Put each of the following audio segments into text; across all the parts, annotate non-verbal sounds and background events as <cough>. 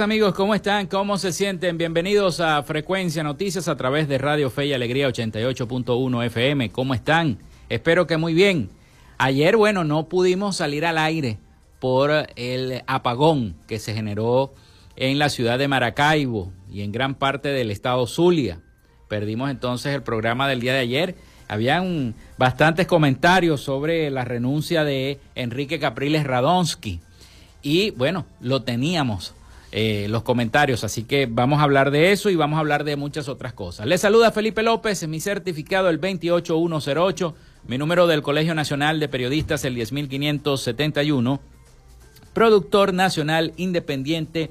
Amigos, ¿cómo están? ¿Cómo se sienten? Bienvenidos a Frecuencia Noticias a través de Radio Fe y Alegría 88.1 FM. ¿Cómo están? Espero que muy bien. Ayer, bueno, no pudimos salir al aire por el apagón que se generó en la ciudad de Maracaibo y en gran parte del estado Zulia. Perdimos entonces el programa del día de ayer. Habían bastantes comentarios sobre la renuncia de Enrique Capriles Radonsky y bueno, lo teníamos eh, los comentarios, así que vamos a hablar de eso y vamos a hablar de muchas otras cosas. Les saluda Felipe López, mi certificado el 28108, mi número del Colegio Nacional de Periodistas el 10571, productor nacional independiente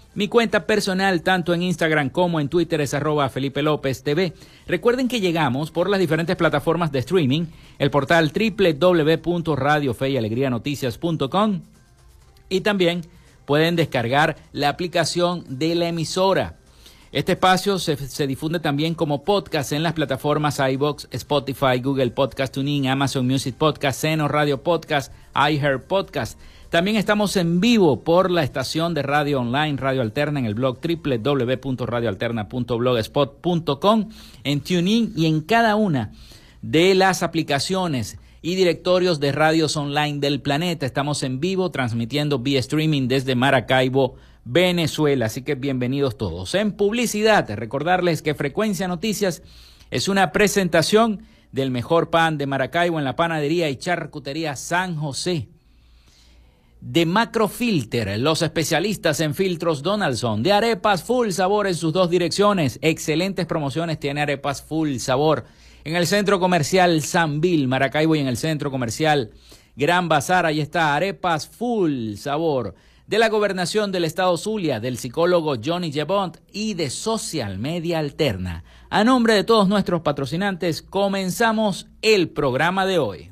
mi cuenta personal, tanto en Instagram como en Twitter, es arroba Felipe López TV. Recuerden que llegamos por las diferentes plataformas de streaming, el portal www.radiofeyalegrianoticias.com y también pueden descargar la aplicación de la emisora. Este espacio se, se, difunde también como podcast en las plataformas iBox, Spotify, Google Podcast Tuning, Amazon Music Podcast, Seno Radio Podcast, iHeart Podcast. También estamos en vivo por la estación de radio online Radio Alterna en el blog www.radioalterna.blogspot.com, en TuneIn y en cada una de las aplicaciones y directorios de radios online del planeta. Estamos en vivo transmitiendo vía streaming desde Maracaibo, Venezuela. Así que bienvenidos todos. En publicidad, recordarles que Frecuencia Noticias es una presentación del mejor pan de Maracaibo en la panadería y charcutería San José de Macrofilter, los especialistas en filtros Donaldson, de arepas full sabor en sus dos direcciones. Excelentes promociones tiene arepas full sabor en el centro comercial Sanville, Maracaibo y en el centro comercial Gran Bazar. Ahí está, arepas full sabor de la gobernación del estado Zulia, del psicólogo Johnny Jebont y de Social Media Alterna. A nombre de todos nuestros patrocinantes, comenzamos el programa de hoy.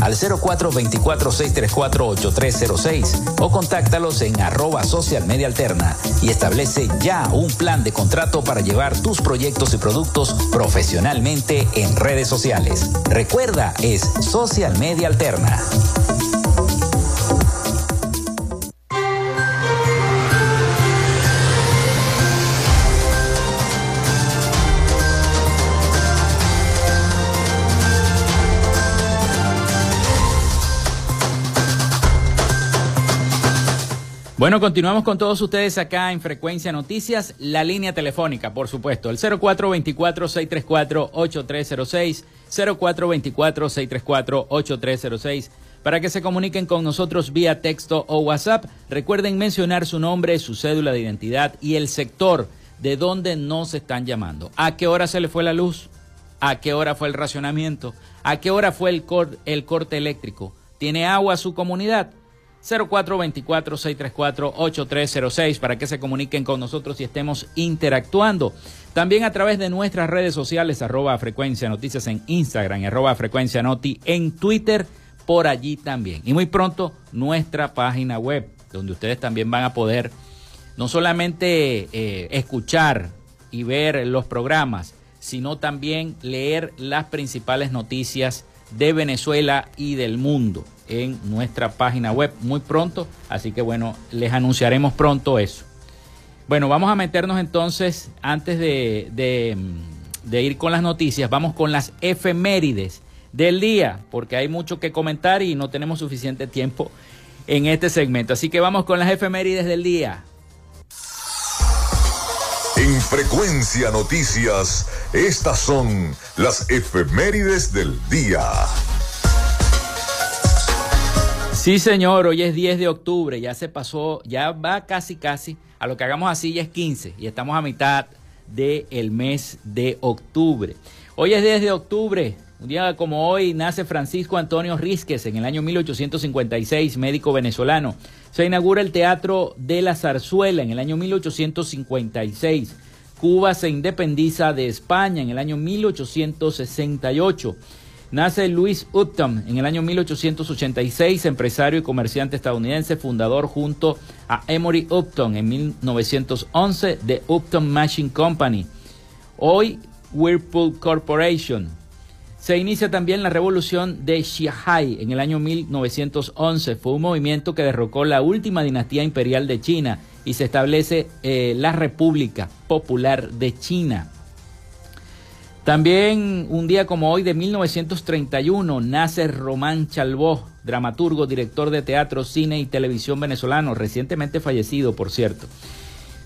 al 0424-634-8306 o contáctalos en arroba social media alterna y establece ya un plan de contrato para llevar tus proyectos y productos profesionalmente en redes sociales. Recuerda, es Social Media Alterna. Bueno, continuamos con todos ustedes acá en Frecuencia Noticias, la línea telefónica, por supuesto, el 0424-634-8306, 0424-634-8306, para que se comuniquen con nosotros vía texto o WhatsApp. Recuerden mencionar su nombre, su cédula de identidad y el sector de donde nos están llamando. ¿A qué hora se le fue la luz? ¿A qué hora fue el racionamiento? ¿A qué hora fue el, el corte eléctrico? ¿Tiene agua su comunidad? 0424-634-8306 para que se comuniquen con nosotros y estemos interactuando. También a través de nuestras redes sociales, arroba frecuencia noticias en Instagram, arroba frecuencia noti en Twitter, por allí también. Y muy pronto nuestra página web, donde ustedes también van a poder no solamente eh, escuchar y ver los programas, sino también leer las principales noticias de Venezuela y del mundo en nuestra página web muy pronto. Así que bueno, les anunciaremos pronto eso. Bueno, vamos a meternos entonces, antes de, de, ir con las noticias, vamos con las efemérides del día, porque hay mucho que comentar y no tenemos suficiente tiempo en este segmento. Así que vamos con las efemérides del día. En Frecuencia Noticias, estas son las efemérides del día. Sí, señor, hoy es 10 de octubre, ya se pasó, ya va casi, casi, a lo que hagamos así ya es 15 y estamos a mitad del mes de octubre. Hoy es 10 de octubre, un día como hoy nace Francisco Antonio Rísquez en el año 1856, médico venezolano. Se inaugura el Teatro de la Zarzuela en el año 1856. Cuba se independiza de España en el año 1868. Nace Louis Upton en el año 1886, empresario y comerciante estadounidense, fundador junto a Emory Upton en 1911 de Upton Machine Company. Hoy Whirlpool Corporation. Se inicia también la revolución de Xiahai en el año 1911. Fue un movimiento que derrocó la última dinastía imperial de China y se establece eh, la República Popular de China. También un día como hoy de 1931 nace Román Chalbó, dramaturgo, director de teatro, cine y televisión venezolano, recientemente fallecido, por cierto.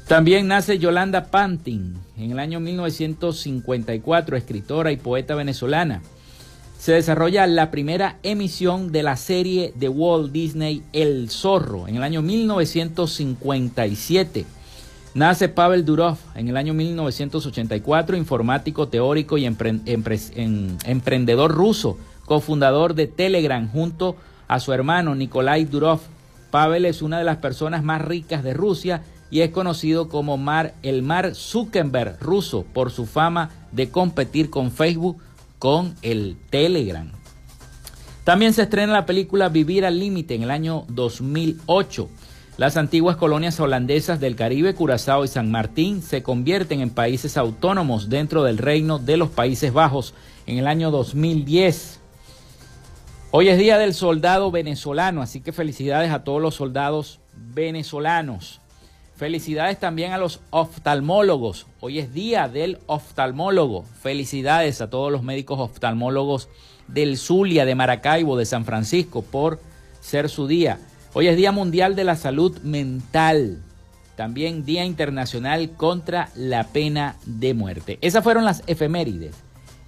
También nace Yolanda Pantin en el año 1954, escritora y poeta venezolana. Se desarrolla la primera emisión de la serie de Walt Disney El Zorro en el año 1957. Nace Pavel Durov en el año 1984, informático, teórico y emprendedor ruso, cofundador de Telegram junto a su hermano Nikolai Durov. Pavel es una de las personas más ricas de Rusia y es conocido como Mar, el Mar Zuckerberg ruso por su fama de competir con Facebook con el Telegram. También se estrena la película Vivir al Límite en el año 2008. Las antiguas colonias holandesas del Caribe, Curazao y San Martín se convierten en países autónomos dentro del reino de los Países Bajos en el año 2010. Hoy es Día del Soldado Venezolano, así que felicidades a todos los soldados venezolanos. Felicidades también a los oftalmólogos. Hoy es Día del Oftalmólogo. Felicidades a todos los médicos oftalmólogos del Zulia, de Maracaibo, de San Francisco, por ser su día. Hoy es Día Mundial de la Salud Mental. También Día Internacional contra la Pena de Muerte. Esas fueron las efemérides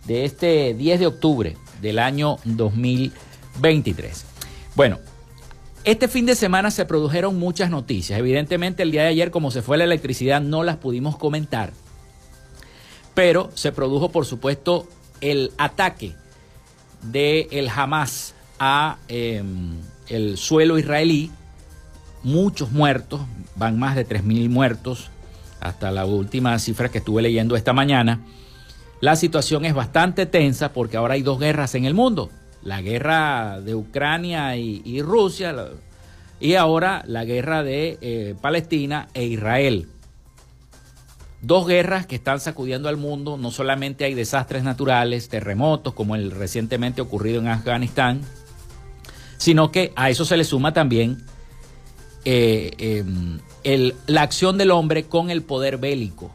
de este 10 de octubre del año 2023. Bueno, este fin de semana se produjeron muchas noticias. Evidentemente el día de ayer, como se fue la electricidad, no las pudimos comentar. Pero se produjo, por supuesto, el ataque de el Hamas a... Em, el suelo israelí, muchos muertos, van más de 3.000 muertos, hasta la última cifra que estuve leyendo esta mañana. La situación es bastante tensa porque ahora hay dos guerras en el mundo, la guerra de Ucrania y, Rusia y ahora la guerra de eh, Palestina e Israel. Dos guerras que están sacudiendo al mundo, no solamente hay desastres naturales, terremotos como el recientemente ocurrido en Afganistán, sino que a eso se le suma también eh, em, la acción del hombre con el poder bélico.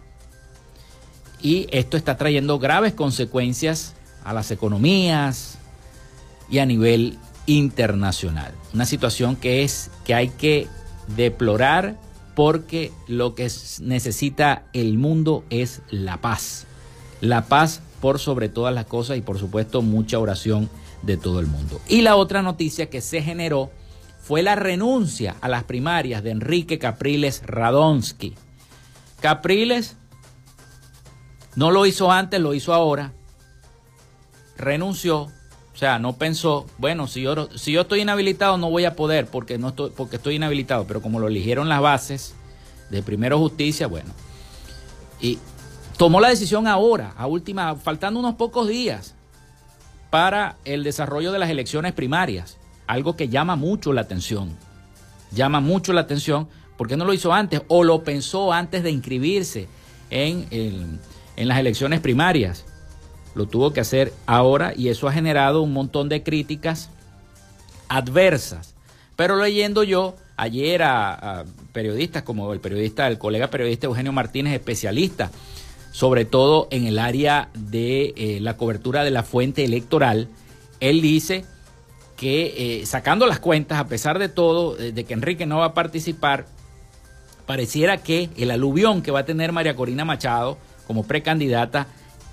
Y esto está trayendo graves consecuencias a las economías y a nivel internacional. Una situación que es que hay que deplorar porque lo que necesita el mundo es la paz. La paz por sobre todas las cosas y por supuesto mucha oración de todo el mundo. Y la otra noticia que se generó fue la renuncia a las primarias de Enrique Capriles Radonsky. Capriles no lo hizo antes, lo hizo ahora. Renunció, o sea, no pensó, bueno, si yo, si yo estoy inhabilitado no voy a poder porque, no estoy, porque estoy inhabilitado, pero como lo eligieron las bases de Primero Justicia, bueno. Y tomó la decisión ahora, a última, faltando unos pocos días para el desarrollo de las elecciones primarias, algo que llama mucho la atención. Llama mucho la atención, ¿por qué no lo hizo antes? O lo pensó antes de inscribirse en, en las elecciones primarias. Lo tuvo que hacer ahora y eso ha generado un montón de críticas adversas. Pero leyendo yo ayer a, a periodistas como el periodista, el colega periodista Eugenio Martínez, especialista sobre todo en el área de eh, la cobertura de la fuente electoral. Él dice que eh, sacando las cuentas, a pesar de todo, eh, de que Enrique no va a participar, pareciera que el aluvión que va a tener María Corina Machado como precandidata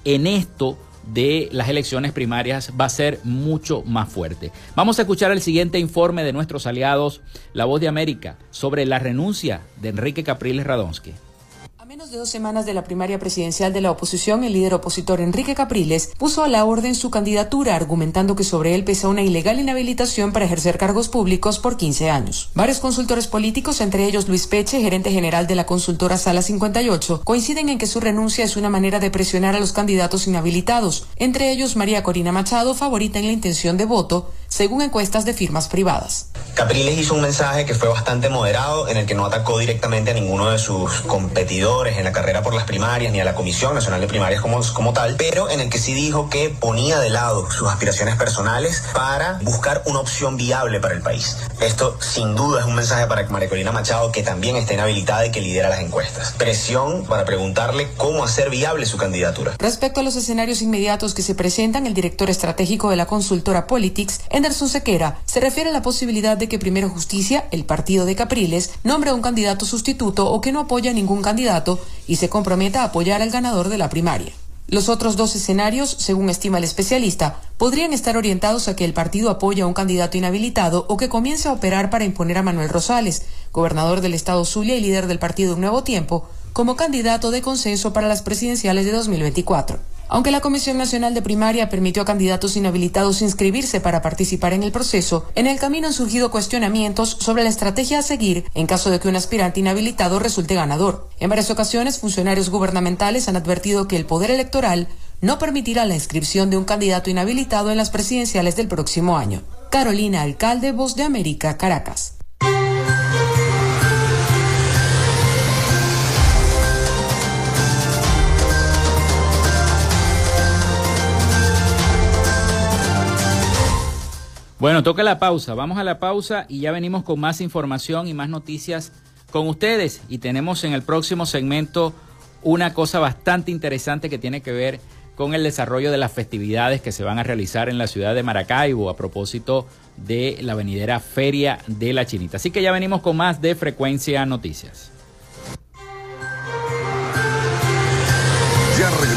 en esto de las elecciones primarias va a ser mucho más fuerte. Vamos a escuchar el siguiente informe de nuestros aliados, La Voz de América, sobre la renuncia de Enrique Capriles Radonsky menos de dos semanas de la primaria presidencial de la oposición, el líder opositor Enrique Capriles puso a la orden su candidatura, argumentando que sobre él pesa una ilegal inhabilitación para ejercer cargos públicos por 15 años. Varios consultores políticos, entre ellos Luis Peche, gerente general de la consultora Sala 58, coinciden en que su renuncia es una manera de presionar a los candidatos inhabilitados, entre ellos María Corina Machado, favorita en la intención de voto, según encuestas de firmas privadas. Capriles hizo un mensaje que fue bastante moderado, en el que no atacó directamente a ninguno de sus competidores en la carrera por las primarias, ni a la Comisión Nacional de Primarias como, como tal, pero en el que sí dijo que ponía de lado sus aspiraciones personales para buscar una opción viable para el país. Esto sin duda es un mensaje para María Corina Machado, que también está inhabilitada y que lidera las encuestas. Presión para preguntarle cómo hacer viable su candidatura. Respecto a los escenarios inmediatos que se presentan, el director estratégico de la consultora Politics, Anderson Sequera, se refiere a la posibilidad de que Primero Justicia, el partido de Capriles, nombre a un candidato sustituto o que no apoya a ningún candidato y se comprometa a apoyar al ganador de la primaria. Los otros dos escenarios, según estima el especialista, podrían estar orientados a que el partido apoye a un candidato inhabilitado o que comience a operar para imponer a Manuel Rosales, gobernador del estado Zulia y líder del partido Un Nuevo Tiempo, como candidato de consenso para las presidenciales de 2024. Aunque la Comisión Nacional de Primaria permitió a candidatos inhabilitados inscribirse para participar en el proceso, en el camino han surgido cuestionamientos sobre la estrategia a seguir en caso de que un aspirante inhabilitado resulte ganador. En varias ocasiones, funcionarios gubernamentales han advertido que el poder electoral no permitirá la inscripción de un candidato inhabilitado en las presidenciales del próximo año. Carolina Alcalde, Voz de América, Caracas. Bueno, toca la pausa. Vamos a la pausa y ya venimos con más información y más noticias con ustedes. Y tenemos en el próximo segmento una cosa bastante interesante que tiene que ver con el desarrollo de las festividades que se van a realizar en la ciudad de Maracaibo a propósito de la venidera Feria de la Chinita. Así que ya venimos con más de Frecuencia Noticias.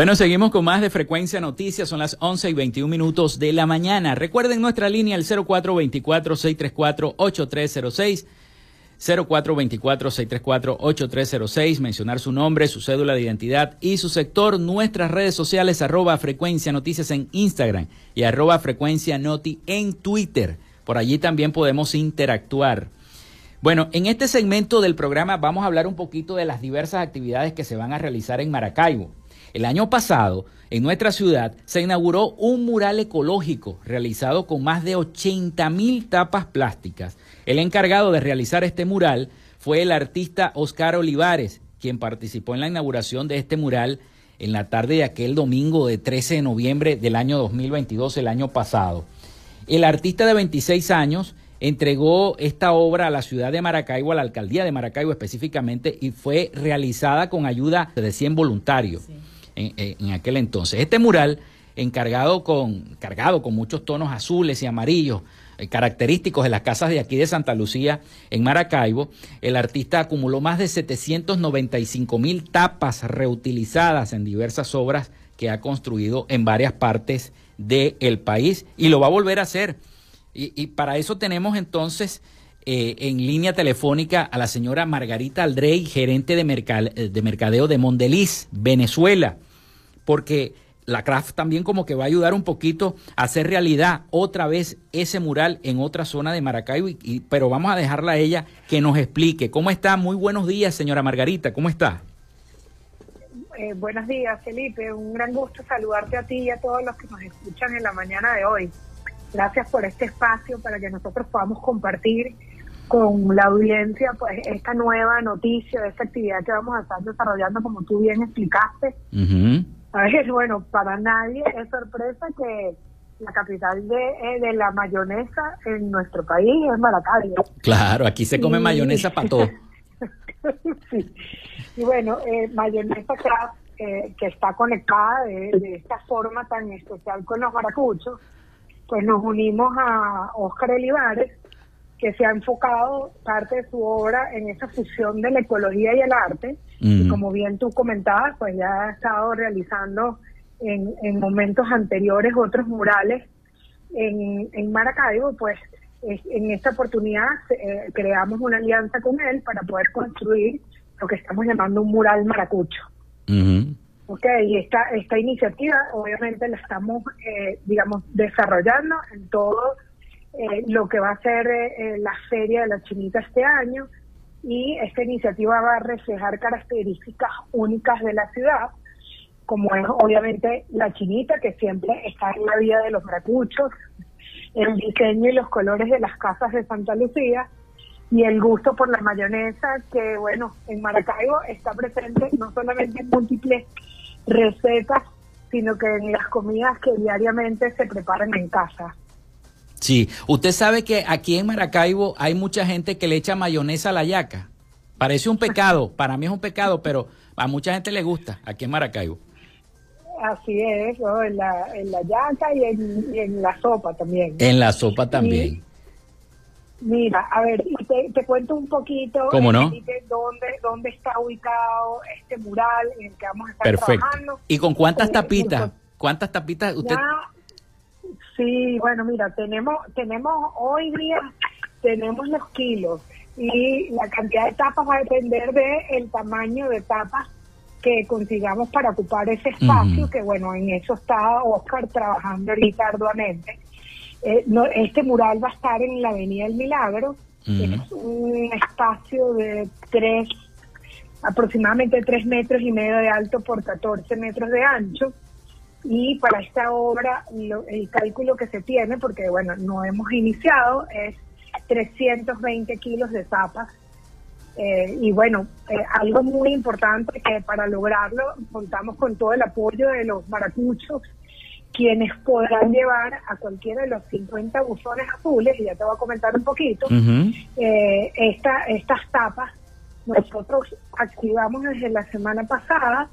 Bueno, seguimos con más de Frecuencia Noticias. Son las 11 y 21 minutos de la mañana. Recuerden nuestra línea el 0424-634-8306. 0424-634-8306. Mencionar su nombre, su cédula de identidad y su sector. Nuestras redes sociales, arroba Frecuencia Noticias en Instagram y arroba Frecuencia Noti en Twitter. Por allí también podemos interactuar. Bueno, en este segmento del programa vamos a hablar un poquito de las diversas actividades que se van a realizar en Maracaibo. El año pasado, en nuestra ciudad, se inauguró un mural ecológico realizado con más de 80 mil tapas plásticas. El encargado de realizar este mural fue el artista Oscar Olivares, quien participó en la inauguración de este mural en la tarde de aquel domingo de 13 de noviembre del año 2022, el año pasado. El artista de 26 años entregó esta obra a la ciudad de Maracaibo, a la alcaldía de Maracaibo específicamente, y fue realizada con ayuda de 100 voluntarios en, aquel entonces. Este mural encargado con, cargado con muchos tonos azules y amarillos, eh, característicos de las casas de aquí de Santa Lucía en Maracaibo, el artista acumuló más de 795 mil tapas reutilizadas en diversas obras que ha construido en varias partes del país y lo va a volver a hacer. Y, para eso tenemos entonces eh, en línea telefónica a la señora Margarita Aldrey, gerente de, de mercadeo de Mondeliz, Venezuela, porque la craft también como que va a ayudar un poquito a hacer realidad otra vez ese mural en otra zona de Maracaibo, y, pero vamos a dejarla a ella que nos explique. ¿Cómo está? Muy buenos días, señora Margarita, ¿cómo está? Eh, buenos días, Felipe. Un gran gusto saludarte a ti y a todos los que nos escuchan en la mañana de hoy. Gracias por este espacio para que nosotros podamos compartir con la audiencia pues esta nueva noticia esta actividad que vamos a estar desarrollando como tú bien explicaste. A ver, bueno, para nadie es sorpresa que la capital de, eh, de la mayonesa en nuestro país es Maracaibo. Claro, aquí se come mayonesa para todo. <laughs> sí. Y bueno, eh, mayonesa craft, eh, que está conectada de, de, esta forma tan especial con los maracuchos, pues nos unimos a Óscar Olivares, que se ha enfocado parte de su obra en esa fusión de la ecología y el arte. Y como bien tú comentabas, pues ya ha estado realizando en, en momentos anteriores otros murales en, en Maracaibo, pues en esta oportunidad eh, creamos una alianza con él para poder construir lo que estamos llamando un mural maracucho. Y esta, esta iniciativa obviamente la estamos, eh, digamos, desarrollando en todo eh, lo que va a ser eh, la Feria de la Chinita este año. Y esta iniciativa va a reflejar características únicas de la ciudad, como es obviamente la chinita que siempre está en la vida de los maracuchos, el diseño y los colores de las casas de Santa Lucía y el gusto por la mayonesa que bueno, en Maracaibo está presente no solamente en múltiples recetas, sino que en las comidas que diariamente se preparan en casa. Sí, usted sabe que aquí en Maracaibo hay mucha gente que le echa mayonesa a la yaca. Parece un pecado, <laughs> para mí es un pecado, pero a mucha gente le gusta aquí en Maracaibo. Así es, en, la, en la yaca y en, la sopa también. En la sopa también. Mira, a ver, te, cuento un poquito ¿Cómo no? dónde, dónde está ubicado este mural en el que vamos a estar Perfecto. trabajando. ¿Y con cuántas eh, tapitas? ¿Cuántas tapitas usted...? Sí, bueno, mira, tenemos, tenemos hoy día, tenemos los kilos y la cantidad de tapas va a depender del el tamaño de tapas que consigamos para ocupar ese espacio, que bueno, en eso está Oscar trabajando ahorita arduamente. Eh, este mural va a estar en la Avenida del Milagro, es un espacio de tres, aproximadamente tres metros y medio de alto por 14 metros de ancho. Y para esta obra el cálculo que se tiene, porque bueno, no hemos iniciado, es 320 kilos de tapas. Eh, y bueno, eh, algo muy importante que para lograrlo contamos con todo el apoyo de los maracuchos, quienes podrán llevar a cualquiera de los 50 buzones azules, y ya te voy a comentar un poquito, eh, esta, estas tapas nosotros activamos desde la semana pasada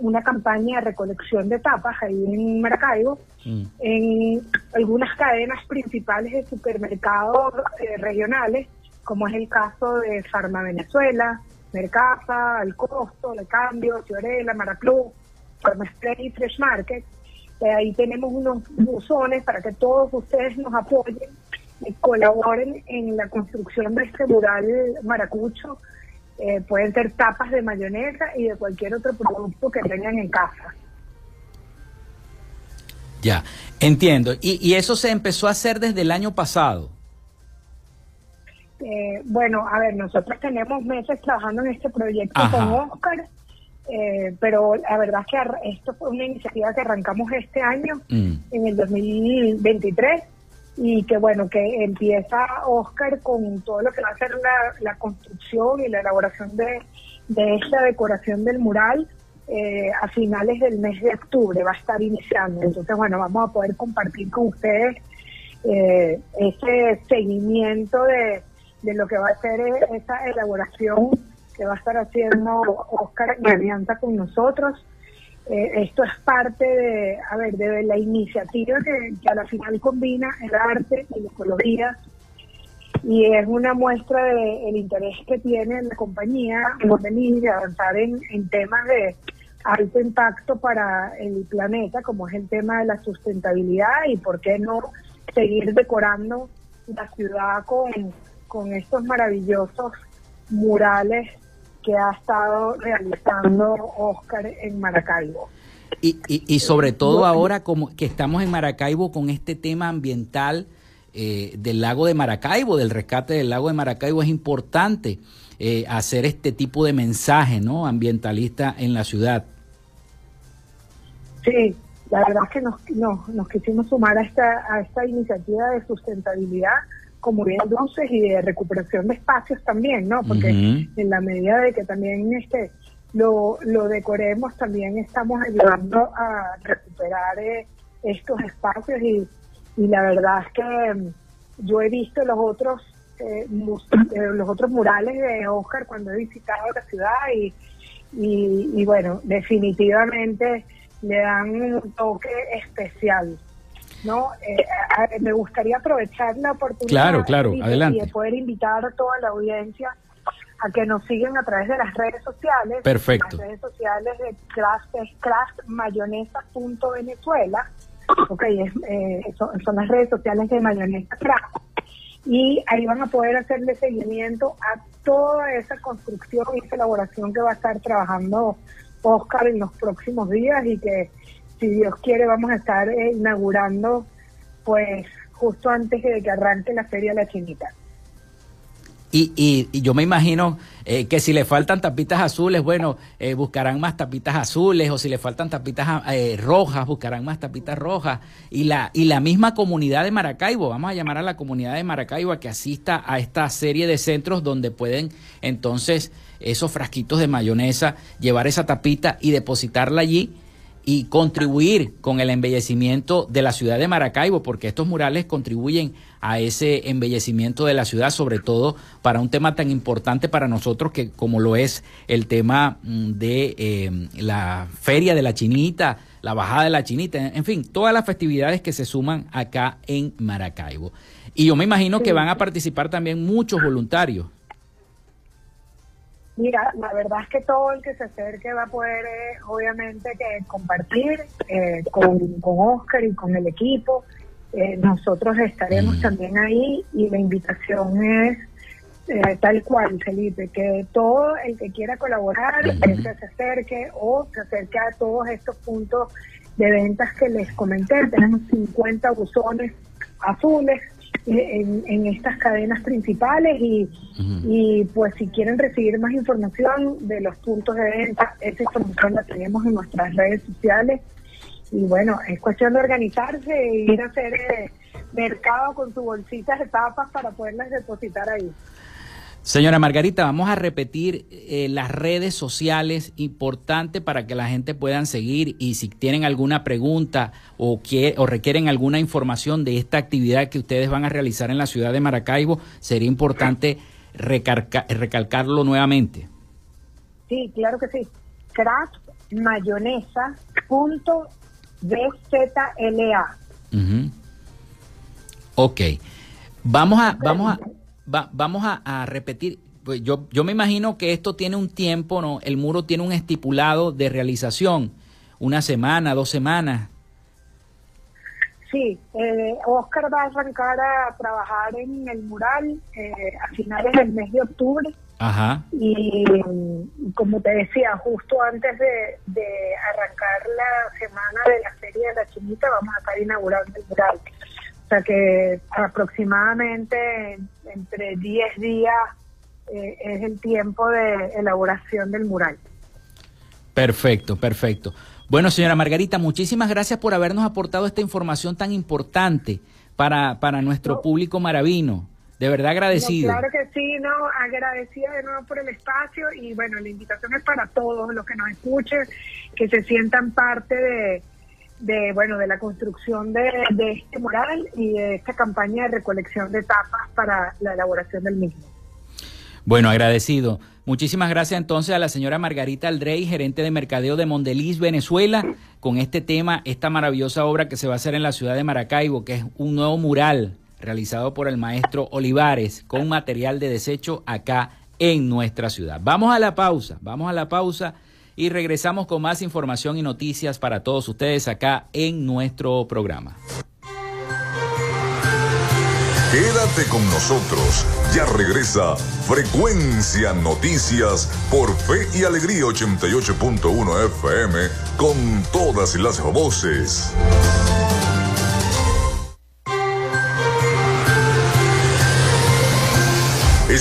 una campaña de recolección de tapas ahí en Maracaibo, mm. en algunas cadenas principales de supermercados eh, regionales, como es el caso de Farma Venezuela, Mercasa, El Costo, Le Cambio, Fiorella, Maraclub, Farma y Fresh Market. Ahí tenemos unos buzones para que todos ustedes nos apoyen y colaboren en la construcción de este mural maracucho eh, pueden ser tapas de mayonesa y de cualquier otro producto que tengan en casa. Ya, entiendo. Y, eso se empezó a hacer desde el año pasado. Eh, bueno, a ver, nosotros tenemos meses trabajando en este proyecto con Oscar, eh, pero la verdad es que esto fue una iniciativa que arrancamos este año, mm. en el 2023, y que bueno, que empieza Oscar con todo lo que va a ser la, construcción y la elaboración de, de esta decoración del mural. Eh, a finales del mes de octubre va a estar iniciando. Entonces, bueno, vamos a poder compartir con ustedes eh, ese seguimiento de, de lo que va a ser esa elaboración que va a estar haciendo Oscar en alianza con nosotros. eh, esto es parte de, a ver, de la iniciativa que, a la final combina el arte y la ecología y es una muestra del interés que tiene la compañía en venir de avanzar en, en temas de alto impacto para el planeta, como es el tema de la sustentabilidad y por qué no seguir decorando la ciudad con, con estos maravillosos murales que ha estado realizando Oscar en Maracaibo. Y, y, sobre todo ahora como que estamos en Maracaibo con este tema ambiental eh, del lago de Maracaibo, del rescate del lago de Maracaibo, es importante eh, hacer este tipo de mensaje ¿no? ambientalista en la ciudad. Sí, la verdad es que nos, nos, quisimos sumar a esta, a esta iniciativa de sustentabilidad como bien luces y de recuperación de espacios también, ¿no? Porque en la medida de que también este lo, lo decoremos, también estamos ayudando a recuperar eh, estos espacios y, y la verdad es que mm, yo he visto los otros eh, eh, los otros murales de Oscar cuando he visitado la ciudad y, y, y bueno, definitivamente le dan un toque especial. ¿No? Eh, me gustaría aprovechar la oportunidad claro, de poder invitar a toda la audiencia a que nos sigan a través de las redes sociales. Perfecto. Las redes sociales de Craft es craftmayonesa.venezuela. Ok, eh, son, son, las redes sociales de Mayonesa Craft. Y ahí van a poder hacerle seguimiento a toda esa construcción y esa elaboración que va a estar trabajando Oscar en los próximos días y que si Dios quiere, vamos a estar eh, inaugurando, pues, justo antes de que arranque la Feria de la Chinita. Y, y, yo me imagino eh, que si le faltan tapitas azules, bueno, eh, buscarán más tapitas azules, o si le faltan tapitas rojas, buscarán más tapitas rojas. Y la, y la misma comunidad de Maracaibo, vamos a llamar a la comunidad de Maracaibo a que asista a esta serie de centros donde pueden entonces esos frasquitos de mayonesa, llevar esa tapita y depositarla allí y contribuir con el embellecimiento de la ciudad de Maracaibo, porque estos murales contribuyen a ese embellecimiento de la ciudad, sobre todo para un tema tan importante para nosotros que como lo es el tema mm, de eh, la feria de la chinita, la bajada de la chinita, en fin, todas las festividades que se suman acá en Maracaibo. Y yo me imagino que van a participar también muchos voluntarios. Mira, la verdad es que todo el que se acerque va a poder, eh, obviamente, que compartir eh, con, Oscar y con el equipo. Eh, nosotros estaremos también ahí y la invitación es tal cual, Felipe, que todo el que quiera colaborar, que se acerque o se acerque a todos estos puntos de ventas que les comenté. Tenemos 50 buzones azules en, estas cadenas principales y, y pues si quieren recibir más información de los puntos de venta, esa información la tenemos en nuestras redes sociales y bueno, es cuestión de organizarse e ir a hacer eh, mercado con su bolsita de tapas para poderlas depositar ahí. Señora Margarita, vamos a repetir eh, las redes sociales importantes para que la gente puedan seguir y si tienen alguna pregunta o, o requieren alguna información de esta actividad que ustedes van a realizar en la ciudad de Maracaibo, sería importante recalcarlo nuevamente. Sí, claro que sí. craftmayonesa.bzla. Uh Ok. Vamos a, vamos a vamos a, repetir. Pues yo, yo me imagino que esto tiene un tiempo, ¿no? El muro tiene un estipulado de realización, una semana, dos semanas. Sí, eh, Oscar va a arrancar a trabajar en el mural eh, a finales del mes de octubre. Ajá. Y, como te decía, justo antes de, de, arrancar la semana de la Feria de la Chinita, vamos a estar inaugurando el mural. O sea que aproximadamente entre 10 días eh, es el tiempo de elaboración del mural. Perfecto, perfecto. Bueno, señora Margarita, muchísimas gracias por habernos aportado esta información tan importante para, para nuestro público maravino. De verdad agradecido. claro que sí, no, agradecida de nuevo por el espacio y bueno, la invitación es para todos los que nos escuchen, que se sientan parte de, de bueno de la construcción de, este mural y de esta campaña de recolección de tapas para la elaboración del mismo. Bueno, agradecido. Muchísimas gracias entonces a la señora Margarita Aldrey, gerente de mercadeo de Mondeliz, Venezuela, con este tema, esta maravillosa obra que se va a hacer en la ciudad de Maracaibo, que es un nuevo mural realizado por el maestro Olivares con material de desecho acá en nuestra ciudad. Vamos a la pausa, vamos a la pausa y regresamos con más información y noticias para todos ustedes acá en nuestro programa. Quédate con nosotros. Ya regresa Frecuencia Noticias por Fe y Alegría 88.1 FM con todas las voces.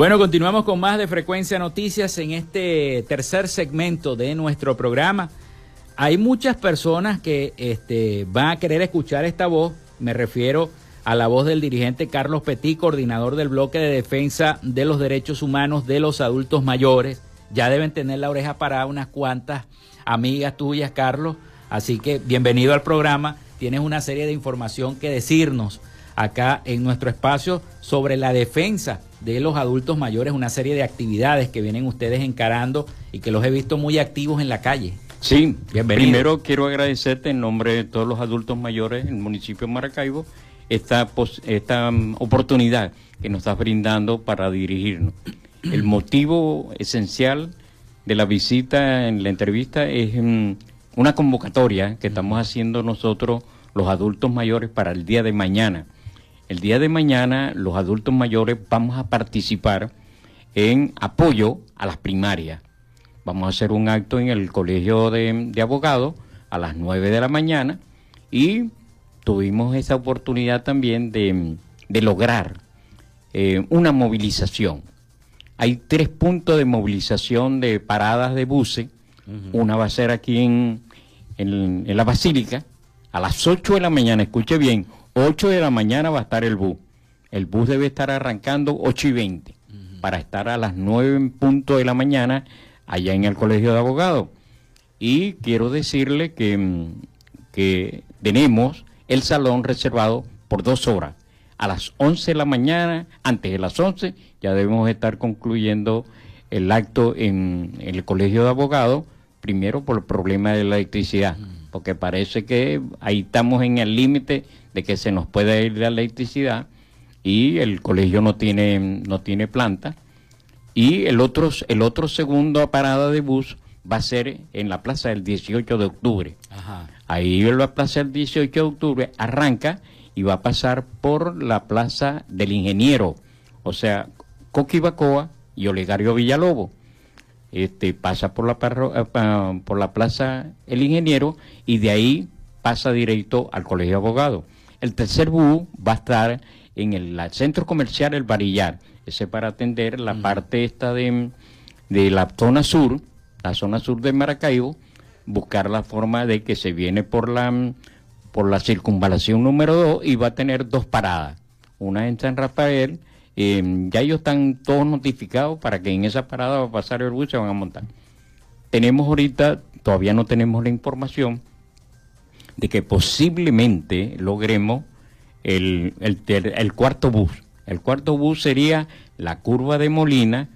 Bueno, continuamos con más de Frecuencia Noticias en este tercer segmento de nuestro programa. Hay muchas personas que este, van a querer escuchar esta voz, me refiero a la voz del dirigente Carlos Petit, coordinador del bloque de defensa de los derechos humanos de los adultos mayores. Ya deben tener la oreja para unas cuantas amigas tuyas, Carlos. Así que bienvenido al programa. Tienes una serie de información que decirnos acá en nuestro espacio sobre la defensa de los adultos mayores, una serie de actividades que vienen ustedes encarando y que los he visto muy activos en la calle. Sí, Bienvenido. primero quiero agradecerte en nombre de todos los adultos mayores en el municipio de Maracaibo esta, esta mm, oportunidad que nos estás brindando para dirigirnos. El motivo esencial de la visita en la entrevista es mm, una convocatoria que estamos haciendo nosotros los adultos mayores para el día de mañana. El día de mañana los adultos mayores vamos a participar en apoyo a las primarias. Vamos a hacer un acto en el Colegio de, Abogados a las 9 de la mañana y tuvimos esa oportunidad también de, lograr eh, una movilización. Hay tres puntos de movilización de paradas de buses. Una va a ser aquí en, en la Basílica a las 8 de la mañana, escuche bien, 8 de la mañana va a estar el bus. El bus debe estar arrancando 8 y 20 para estar a las 9 en punto de la mañana allá en el Colegio de Abogados. Y quiero decirle que, mm, que tenemos el salón reservado por dos horas. A las 11 de la mañana, antes de las 11, ya debemos estar concluyendo el acto en, el Colegio de Abogados, primero por el problema de la electricidad, porque parece que ahí estamos en el límite de que se nos puede ir la electricidad y el colegio no tiene, no tiene planta. Y el otro, el otro segundo parada de bus va a ser en la plaza del 18 de octubre. Ahí en la plaza del 18 de octubre arranca y va a pasar por la plaza del ingeniero, o sea, Coquibacoa y Olegario Villalobo. Este, pasa por la, eh, por la plaza El Ingeniero y de ahí pasa directo al Colegio de Abogados. El tercer bus va a estar en el, centro comercial El Varillar, ese para atender la parte esta de, de la zona sur, la zona sur de Maracaibo, buscar la forma de que se viene por la por la circunvalación número 2 y va a tener dos paradas, una en San Rafael, em, ya ellos están todos notificados para que en esa parada va a pasar el bus se van a montar. Tenemos ahorita, todavía no tenemos la información, de que posiblemente logremos el, el, cuarto bus. El cuarto bus sería la curva de Molina,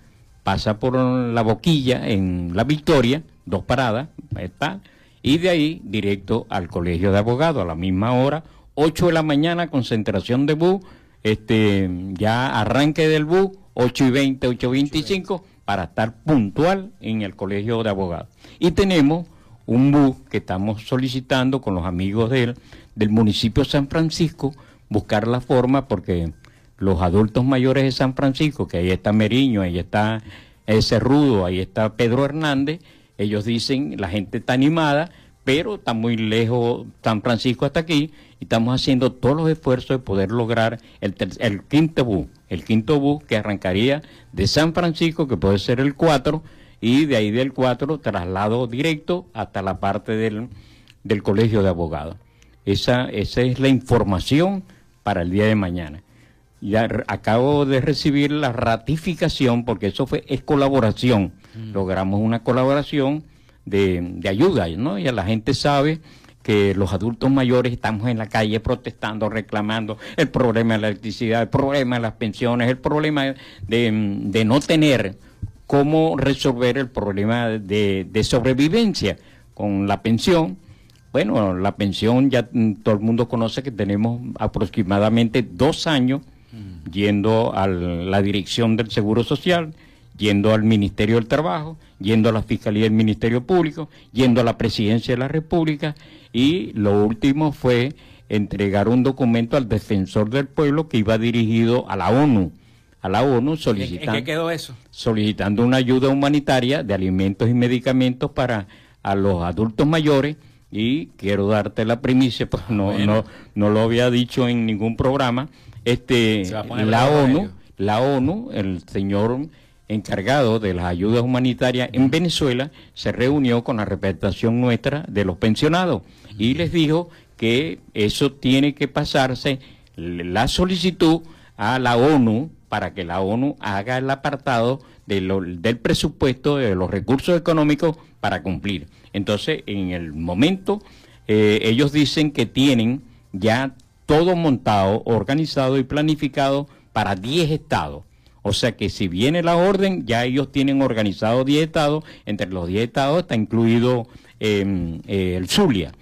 pasa por la boquilla en La Victoria, dos paradas, está, y de ahí directo al colegio de abogados a la misma hora, 8 de la mañana, concentración de bus, este, ya arranque del bus, 8 y 20, 8 y 25, para estar puntual en el colegio de abogados. Y tenemos un bus que estamos solicitando con los amigos del, del municipio de San Francisco, buscar la forma porque los adultos mayores de San Francisco, que ahí está Meriño, ahí está ese Rudo, ahí está Pedro Hernández, ellos dicen, la gente está animada, pero está muy lejos San Francisco hasta aquí, y estamos haciendo todos los esfuerzos de poder lograr el, el quinto bus, el quinto bus que arrancaría de San Francisco, que puede ser el 4, y de ahí del 4 traslado directo hasta la parte del, del colegio de abogados. Esa, esa es la información para el día de mañana. Ya acabo de recibir la ratificación, porque eso fue, es colaboración. Mm. Logramos una colaboración de, de ayuda, ¿no? Y la gente sabe que los adultos mayores estamos en la calle protestando, reclamando el problema de la electricidad, el problema de las pensiones, el problema de, de no tener cómo resolver el problema de, sobrevivencia con la pensión. Bueno, la pensión ya todo el mundo conoce que tenemos aproximadamente dos años mm. yendo a la dirección del Seguro Social, yendo al Ministerio del Trabajo, yendo a la Fiscalía del Ministerio Público, yendo a la Presidencia de la República y lo último fue entregar un documento al defensor del pueblo que iba dirigido a la ONU. A la ONU solicitando, quedó eso? solicitando una ayuda humanitaria de alimentos y medicamentos para a los adultos mayores y quiero darte la primicia, <laughs> pues no, no, no lo había dicho en ningún programa, este la ONU la ONU, el señor encargado de las ayudas humanitarias en Venezuela, se reunió con la representación nuestra de los pensionados y les dijo que eso tiene que pasarse la solicitud a la ONU para que la ONU haga el apartado del presupuesto, de los recursos económicos para cumplir. Entonces, en el momento, eh, ellos dicen que tienen ya todo montado, organizado y planificado para 10 estados. O sea que si viene la orden, ya ellos tienen organizado 10 estados. Entre los 10 estados está incluido em, eh, el Zulia.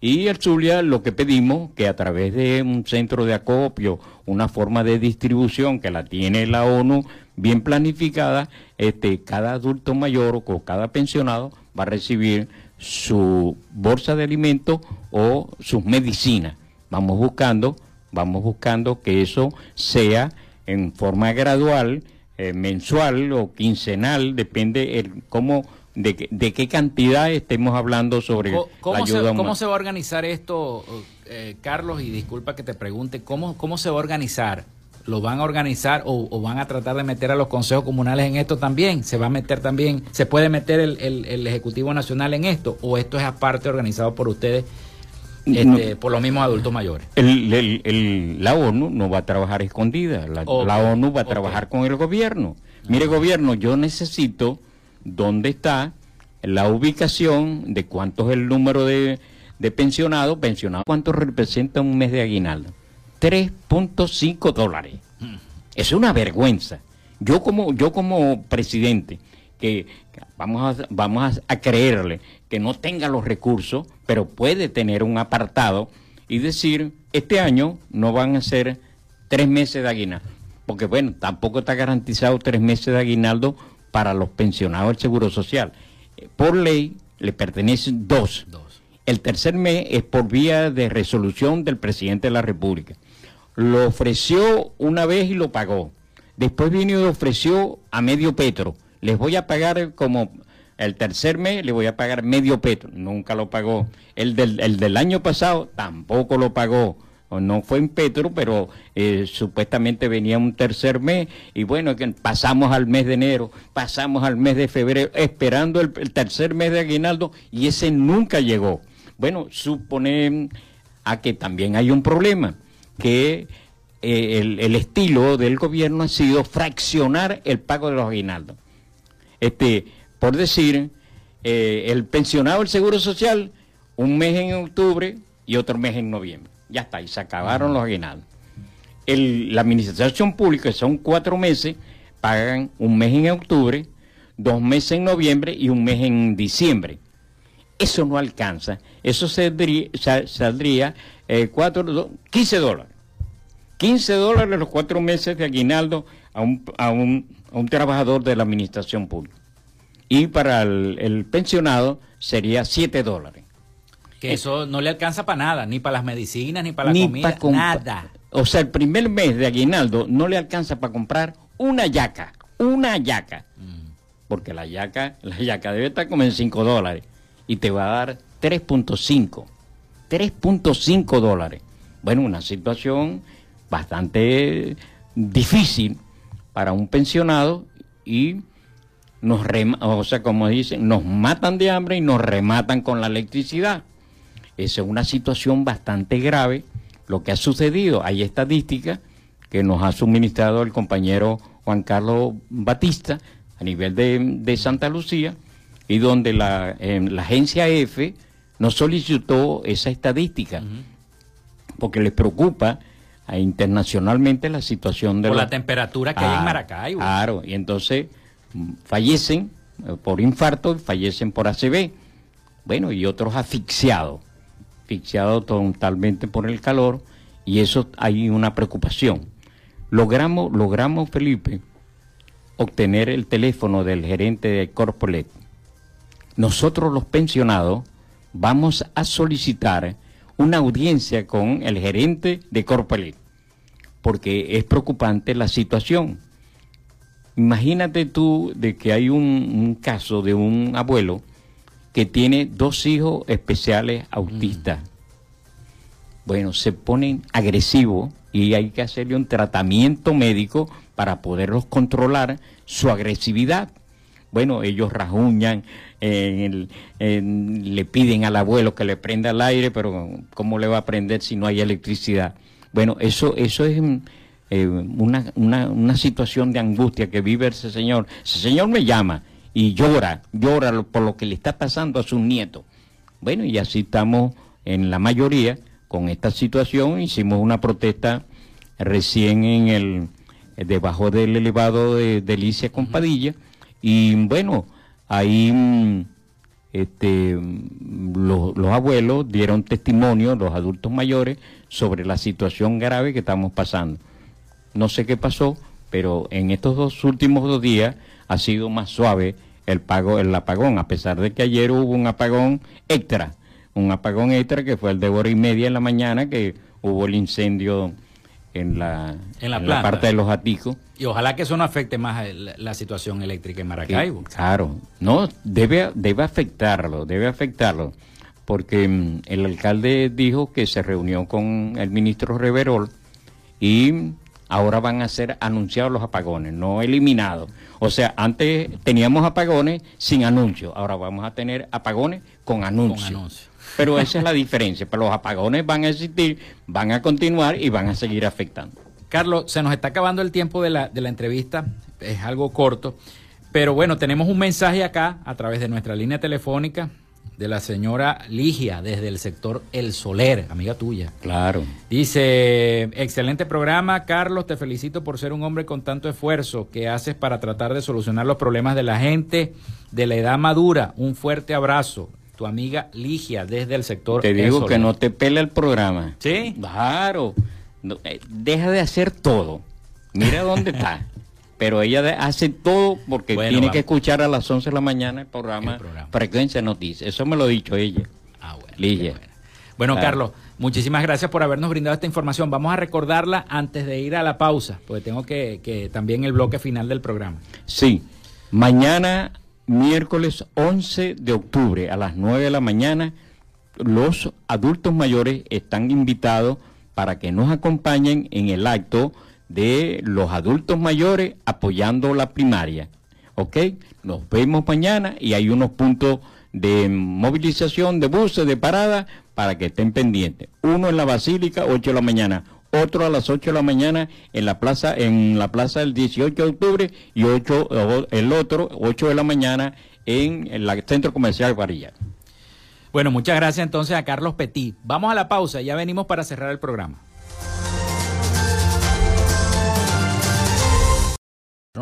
Y el Zulia lo que pedimos, que a través de un centro de acopio, una forma de distribución que la tiene la ONU bien planificada, este, cada adulto mayor o cada pensionado va a recibir su bolsa de alimentos o sus medicinas. Vamos buscando, vamos buscando que eso sea en forma gradual, eh, mensual o quincenal, depende el cómo de, qué cantidad estemos hablando sobre la ayuda se, ¿Cómo se va a organizar esto, eh, Carlos? Y disculpa que te pregunte, ¿cómo, ¿cómo se va a organizar? ¿Lo van a organizar o, van a tratar de meter a los consejos comunales en esto también? ¿Se va a meter también, se puede meter el, el Ejecutivo Nacional en esto? ¿O esto es aparte organizado por ustedes este, por los mismos adultos mayores. la ONU no va a trabajar escondida, la, ONU va a trabajar con el gobierno. Mire, gobierno, yo necesito dónde está la ubicación de cuánto es el número de, pensionados, pensionados, cuánto representa un mes de aguinaldo. 3.5 dólares. Hmm. Es una vergüenza. Yo como, yo como presidente, que vamos a, vamos a creerle que no tenga los recursos, pero puede tener un apartado y decir, este año no van a ser tres meses de aguinaldo, porque bueno, tampoco está garantizado tres meses de aguinaldo para los pensionados del Seguro Social. Eh, por ley le pertenecen dos. dos. El tercer mes es por vía de resolución del presidente de la República. Lo ofreció una vez y lo pagó. Después vino y ofreció a medio petro. Les voy a pagar como el tercer mes le voy a pagar medio petro, nunca lo pagó. El del, el del año pasado tampoco lo pagó. No fue en petro, pero eh, supuestamente venía un tercer mes y bueno, pasamos al mes de enero, pasamos al mes de febrero, esperando el, tercer mes de aguinaldo y ese nunca llegó. Bueno, supone a que también hay un problema, que eh, el, el, estilo del gobierno ha sido fraccionar el pago de los aguinaldos. Este, por decir, eh, el pensionado del Seguro Social, un mes en octubre y otro mes en noviembre. Ya está, y se acabaron los aguinaldos. la administración pública, son cuatro meses, pagan un mes en octubre, dos meses en noviembre y un mes en diciembre. Eso no alcanza. Eso saldría, saldría eh, cuatro, 15 dólares. 15 dólares los cuatro meses de aguinaldo a un, a un, a un trabajador de la administración pública y para el, pensionado sería 7 dólares. Que eso no le alcanza para nada, ni para las medicinas, ni para la comida, nada. O sea, el primer mes de aguinaldo no le alcanza para comprar una yaca, una yaca. Mm. Porque la yaca, la yaca debe estar como en 5 dólares y te va a dar 3.5. 3.5 dólares. Bueno, una situación bastante difícil para un pensionado y nos o sea, como dicen, nos matan de hambre y nos rematan con la electricidad. Esa es una situación bastante grave. Lo que ha sucedido, hay estadísticas que nos ha suministrado el compañero Juan Carlos Batista a nivel de, Santa Lucía y donde la, la, agencia EFE nos solicitó esa estadística porque les preocupa internacionalmente la situación de Por la, temperatura que hay en ah, Maracaibo. Claro, y entonces fallecen eh, por infarto, fallecen por ACV, bueno, y otros asfixiados, asfixiados totalmente por el calor, y eso hay una preocupación. Logramos, logramos, Felipe, obtener el teléfono del gerente de Corpolet. Nosotros los pensionados vamos a solicitar una audiencia con el gerente de Corpolet, porque es preocupante la situación Imagínate tú de que hay un, caso de un abuelo que tiene dos hijos especiales autistas. Bueno, se ponen agresivos y hay que hacerle un tratamiento médico para poderlos controlar su agresividad. Bueno, ellos rajuñan, le piden al abuelo que le prenda el aire, pero ¿cómo le va a prender si no hay electricidad? Bueno, eso, eso es eh, una, una, una situación de angustia que vive ese señor. Ese señor me llama y llora, llora por lo que le está pasando a sus nietos. Bueno, y así estamos en la mayoría con esta situación. Hicimos una protesta recién en el debajo del elevado de Delicia Compadilla y bueno, ahí mm, este, los, los, abuelos dieron testimonio, los adultos mayores, sobre la situación grave que estamos pasando. No sé qué pasó, pero en estos dos últimos dos días ha sido más suave el pago, el apagón, a pesar de que ayer hubo un apagón extra un apagón extra que fue el de hora y media en la mañana, que hubo el incendio en la, en la, parte de los aticos. Y ojalá que eso no afecte más la, situación eléctrica en Maracaibo. claro, no, debe, debe afectarlo, debe afectarlo, porque mm, el alcalde dijo que se reunió con el ministro Reverol y ahora van a ser anunciados los apagones, no eliminados. O sea, antes teníamos apagones sin anuncio, ahora vamos a tener apagones con anuncio. Con anuncio. Pero esa es la diferencia. Pero los apagones van a existir, van a continuar y van a seguir afectando. Carlos, se nos está acabando el tiempo de la, de la entrevista, es algo corto. Pero bueno, tenemos un mensaje acá a través de nuestra línea telefónica de la señora Ligia desde el sector El Soler, amiga tuya. Claro. Dice, excelente programa, Carlos, te felicito por ser un hombre con tanto esfuerzo que haces para tratar de solucionar los problemas de la gente de la edad madura. Un fuerte abrazo tu amiga Ligia desde el sector. Te digo que no te pela el programa. Sí. Claro. Eh, deja de hacer todo. Mira dónde <laughs> está. Pero ella hace todo porque tiene que escuchar a las 11 de la mañana el programa, Frecuencia Noticias. Eso me lo ha dicho ella. Ah, bueno. Ligia. Bueno, Carlos, muchísimas gracias por habernos brindado esta información. Vamos a recordarla antes de ir a la pausa, porque tengo que, que también el bloque final del programa. Sí. Mañana miércoles 11 de octubre a las 9 de la mañana, los adultos mayores están invitados para que nos acompañen en el acto de los adultos mayores apoyando la primaria. ¿Ok? Nos vemos mañana y hay unos puntos de movilización de buses, de parada, para que estén pendientes. Uno en la Basílica, 8 de la mañana otro a las 8 de la mañana en la plaza en la plaza del 18 de octubre y ocho, el otro 8 de la mañana en el centro comercial Varilla. Bueno, muchas gracias entonces a Carlos Petit. Vamos a la pausa, ya venimos para cerrar el programa.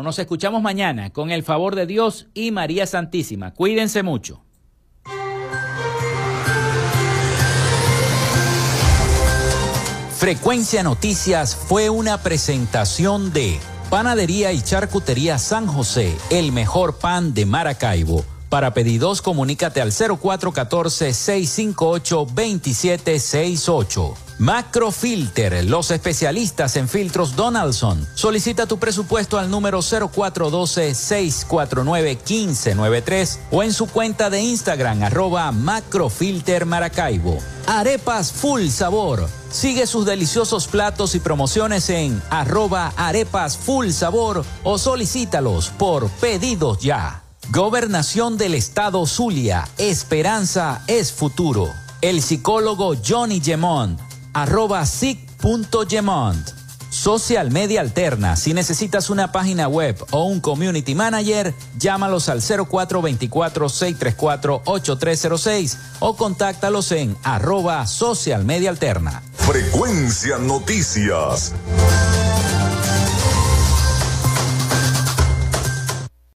Nos escuchamos mañana con el favor de Dios y María Santísima. Cuídense mucho. Frecuencia Noticias fue una presentación de Panadería y Charcutería San José, el mejor pan de Maracaibo. Para pedidos, comunícate al 0414-658-2768. Macrofilter, los especialistas en filtros Donaldson. Solicita tu presupuesto al número 0412-649-1593 o en su cuenta de Instagram arroba Macrofilter Maracaibo. Arepas Full Sabor. Sigue sus deliciosos platos y promociones en arroba arepas full sabor o solicítalos por pedidos ya. Gobernación del Estado Zulia. Esperanza es futuro. El psicólogo Johnny Gemont arroba sig.gemont. Social Media Alterna. Si necesitas una página web o un community manager, llámalos al 0424-634-8306 o contáctalos en arroba Social Media Alterna. Frecuencia Noticias.